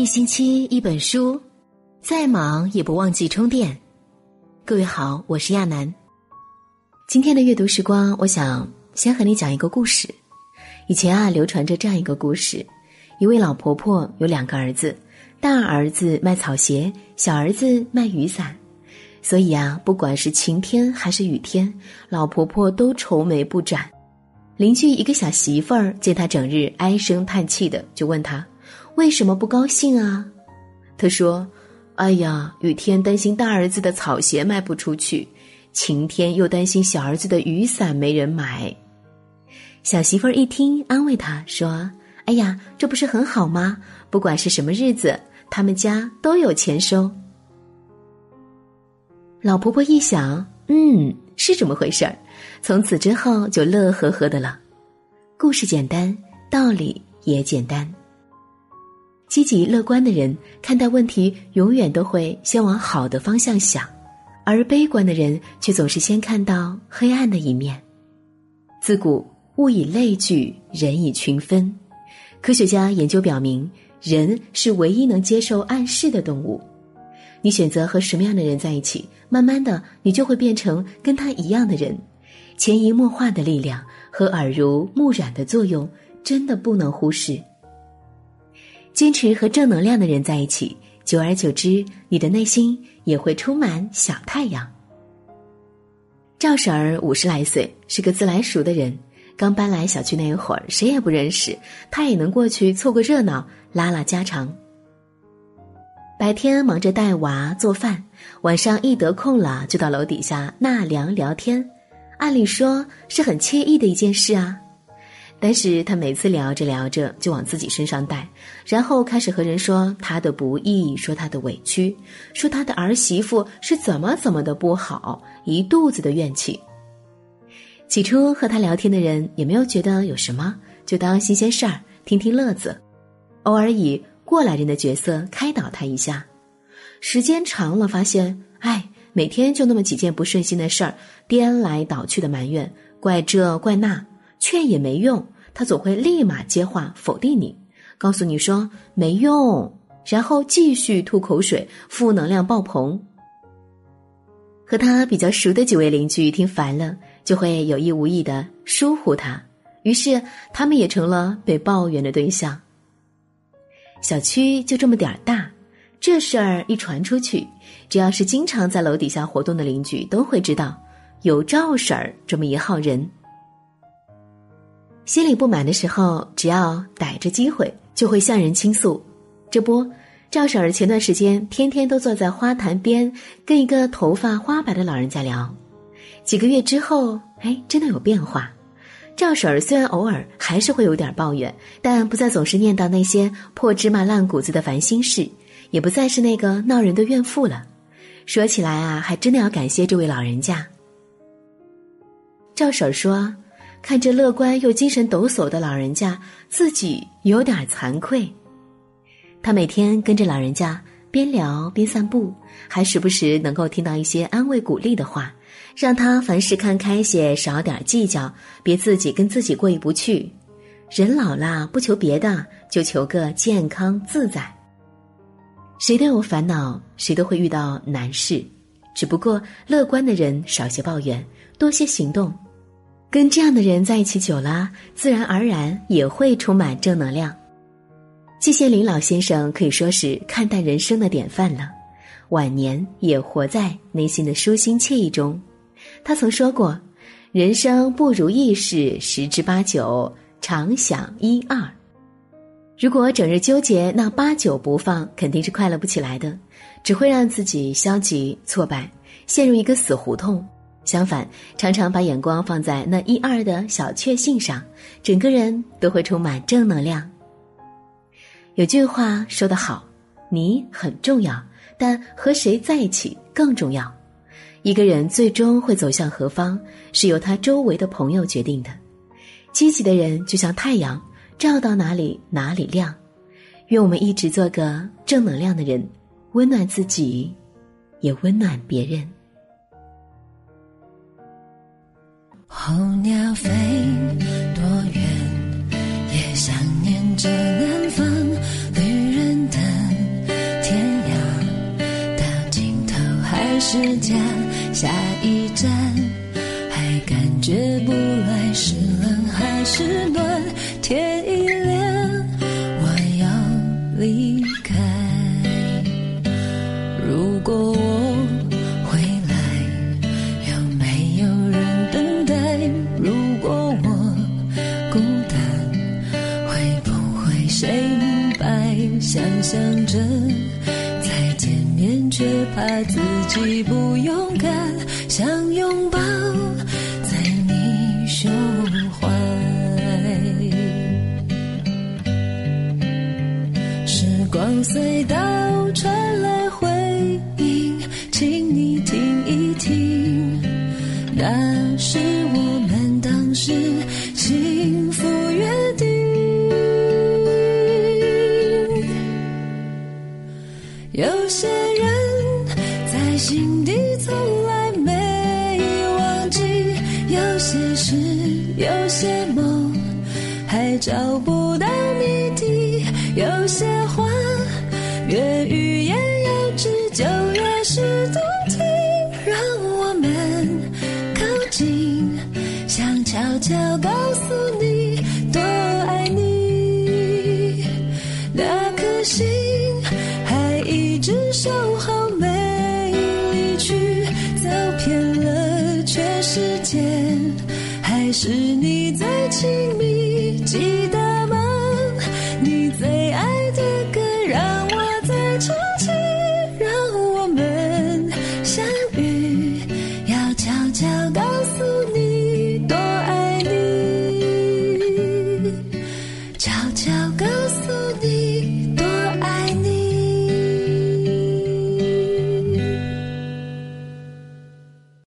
一星期一本书，再忙也不忘记充电。各位好，我是亚楠。今天的阅读时光，我想先和你讲一个故事。以前啊，流传着这样一个故事：一位老婆婆有两个儿子，大儿子卖草鞋，小儿子卖雨伞。所以啊，不管是晴天还是雨天，老婆婆都愁眉不展。邻居一个小媳妇儿见她整日唉声叹气的，就问她。为什么不高兴啊？他说：“哎呀，雨天担心大儿子的草鞋卖不出去，晴天又担心小儿子的雨伞没人买。”小媳妇儿一听，安慰他说：“哎呀，这不是很好吗？不管是什么日子，他们家都有钱收。”老婆婆一想，嗯，是这么回事儿，从此之后就乐呵呵的了。故事简单，道理也简单。积极乐观的人看待问题，永远都会先往好的方向想；而悲观的人却总是先看到黑暗的一面。自古物以类聚，人以群分。科学家研究表明，人是唯一能接受暗示的动物。你选择和什么样的人在一起，慢慢的，你就会变成跟他一样的人。潜移默化的力量和耳濡目染的作用，真的不能忽视。坚持和正能量的人在一起，久而久之，你的内心也会充满小太阳。赵婶儿五十来岁，是个自来熟的人。刚搬来小区那一会儿，谁也不认识，她也能过去凑个热闹，拉拉家常。白天忙着带娃做饭，晚上一得空了就到楼底下纳凉聊天。按理说是很惬意的一件事啊。但是他每次聊着聊着就往自己身上带，然后开始和人说他的不易，说他的委屈，说他的儿媳妇是怎么怎么的不好，一肚子的怨气。起初和他聊天的人也没有觉得有什么，就当新鲜事儿，听听乐子，偶尔以过来人的角色开导他一下。时间长了，发现，哎，每天就那么几件不顺心的事儿，颠来倒去的埋怨，怪这怪那。劝也没用，他总会立马接话否定你，告诉你说没用，然后继续吐口水，负能量爆棚。和他比较熟的几位邻居听烦了，就会有意无意的疏忽他，于是他们也成了被抱怨的对象。小区就这么点儿大，这事儿一传出去，只要是经常在楼底下活动的邻居都会知道，有赵婶儿这么一号人。心里不满的时候，只要逮着机会就会向人倾诉。这不，赵婶儿前段时间天天都坐在花坛边，跟一个头发花白的老人家聊。几个月之后，哎，真的有变化。赵婶儿虽然偶尔还是会有点抱怨，但不再总是念叨那些破芝麻烂谷子的烦心事，也不再是那个闹人的怨妇了。说起来啊，还真的要感谢这位老人家。赵婶儿说。看着乐观又精神抖擞的老人家，自己有点惭愧。他每天跟着老人家边聊边散步，还时不时能够听到一些安慰鼓励的话，让他凡事看开些，少点计较，别自己跟自己过意不去。人老了，不求别的，就求个健康自在。谁都有烦恼，谁都会遇到难事，只不过乐观的人少些抱怨，多些行动。跟这样的人在一起久了，自然而然也会充满正能量。季羡林老先生可以说是看淡人生的典范了，晚年也活在内心的舒心惬意中。他曾说过：“人生不如意事十之八九，常想一二。如果整日纠结那八九不放，肯定是快乐不起来的，只会让自己消极挫败，陷入一个死胡同。”相反，常常把眼光放在那一二的小确幸上，整个人都会充满正能量。有句话说得好：“你很重要，但和谁在一起更重要。”一个人最终会走向何方，是由他周围的朋友决定的。积极的人就像太阳，照到哪里哪里亮。愿我们一直做个正能量的人，温暖自己，也温暖别人。候鸟飞多远，也想念着南方，旅人的天涯，到尽头还是家，下一站还感觉不来是冷还是暖，天已冷。却怕自己不勇敢，想拥抱在你胸怀。时光隧道传来回音，请你听一听，那是我们当时幸福约定。有些。心底从来没忘记，有些事，有些梦，还找不到谜底。有些话是你最亲密，